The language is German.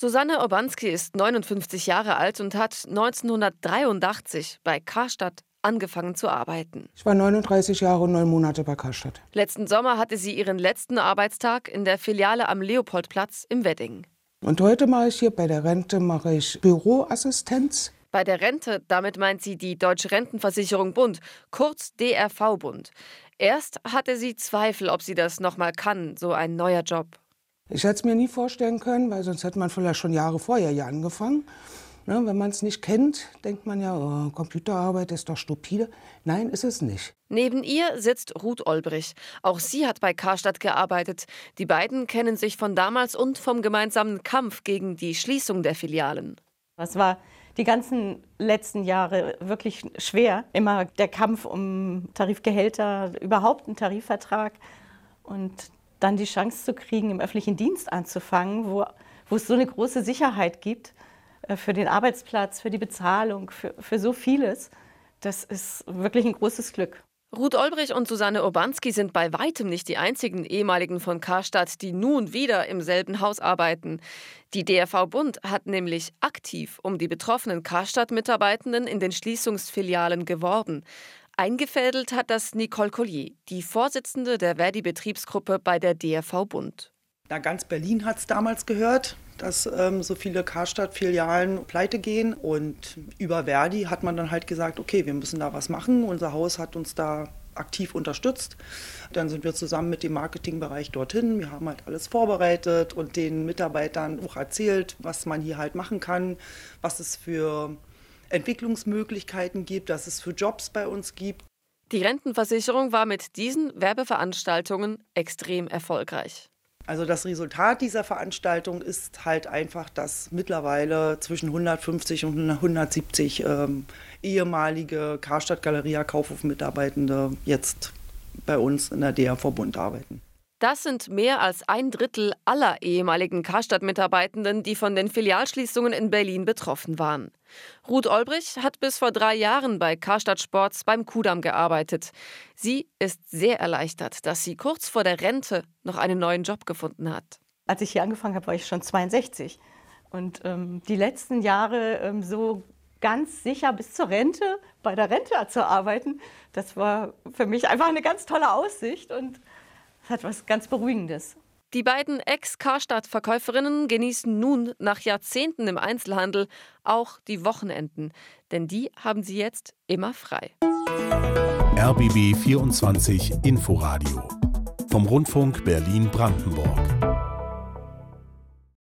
Susanne Obanski ist 59 Jahre alt und hat 1983 bei Karstadt angefangen zu arbeiten. Ich war 39 Jahre und neun Monate bei Karstadt. Letzten Sommer hatte sie ihren letzten Arbeitstag in der Filiale am Leopoldplatz im Wedding. Und heute mache ich hier bei der Rente mache ich Büroassistenz. Bei der Rente, damit meint sie die Deutsche Rentenversicherung Bund, kurz DRV Bund. Erst hatte sie Zweifel, ob sie das nochmal kann, so ein neuer Job. Ich hätte es mir nie vorstellen können, weil sonst hätte man vielleicht schon Jahre vorher hier angefangen. Ne, wenn man es nicht kennt, denkt man ja, oh, Computerarbeit ist doch stupide. Nein, ist es nicht. Neben ihr sitzt Ruth Olbrich. Auch sie hat bei Karstadt gearbeitet. Die beiden kennen sich von damals und vom gemeinsamen Kampf gegen die Schließung der Filialen. Es war die ganzen letzten Jahre wirklich schwer. Immer der Kampf um Tarifgehälter, überhaupt einen Tarifvertrag und dann die Chance zu kriegen, im öffentlichen Dienst anzufangen, wo, wo es so eine große Sicherheit gibt äh, für den Arbeitsplatz, für die Bezahlung, für, für so vieles. Das ist wirklich ein großes Glück. Ruth Olbrich und Susanne Obanski sind bei weitem nicht die einzigen ehemaligen von Karstadt, die nun wieder im selben Haus arbeiten. Die DRV Bund hat nämlich aktiv um die betroffenen Karstadt-Mitarbeitenden in den Schließungsfilialen geworben. Eingefädelt hat das Nicole Collier, die Vorsitzende der Verdi-Betriebsgruppe bei der DRV Bund. Na, ganz Berlin hat es damals gehört, dass ähm, so viele Karstadt-Filialen pleite gehen. Und über Verdi hat man dann halt gesagt, okay, wir müssen da was machen. Unser Haus hat uns da aktiv unterstützt. Dann sind wir zusammen mit dem Marketingbereich dorthin. Wir haben halt alles vorbereitet und den Mitarbeitern auch erzählt, was man hier halt machen kann, was es für Entwicklungsmöglichkeiten gibt, dass es für Jobs bei uns gibt. Die Rentenversicherung war mit diesen Werbeveranstaltungen extrem erfolgreich. Also das Resultat dieser Veranstaltung ist halt einfach, dass mittlerweile zwischen 150 und 170 ähm, ehemalige Karstadt Galeria Kaufhof Mitarbeitende jetzt bei uns in der DA-Verbund arbeiten. Das sind mehr als ein Drittel aller ehemaligen Karstadt-Mitarbeitenden, die von den Filialschließungen in Berlin betroffen waren. Ruth Olbrich hat bis vor drei Jahren bei Karstadt Sports beim Kudamm gearbeitet. Sie ist sehr erleichtert, dass sie kurz vor der Rente noch einen neuen Job gefunden hat. Als ich hier angefangen habe, war ich schon 62. Und ähm, die letzten Jahre ähm, so ganz sicher bis zur Rente bei der Rente zu arbeiten, das war für mich einfach eine ganz tolle Aussicht und es hat was ganz Beruhigendes. Die beiden Ex-Karstadt-Verkäuferinnen genießen nun nach Jahrzehnten im Einzelhandel auch die Wochenenden, denn die haben sie jetzt immer frei. RBB 24 Inforadio vom Rundfunk Berlin-Brandenburg.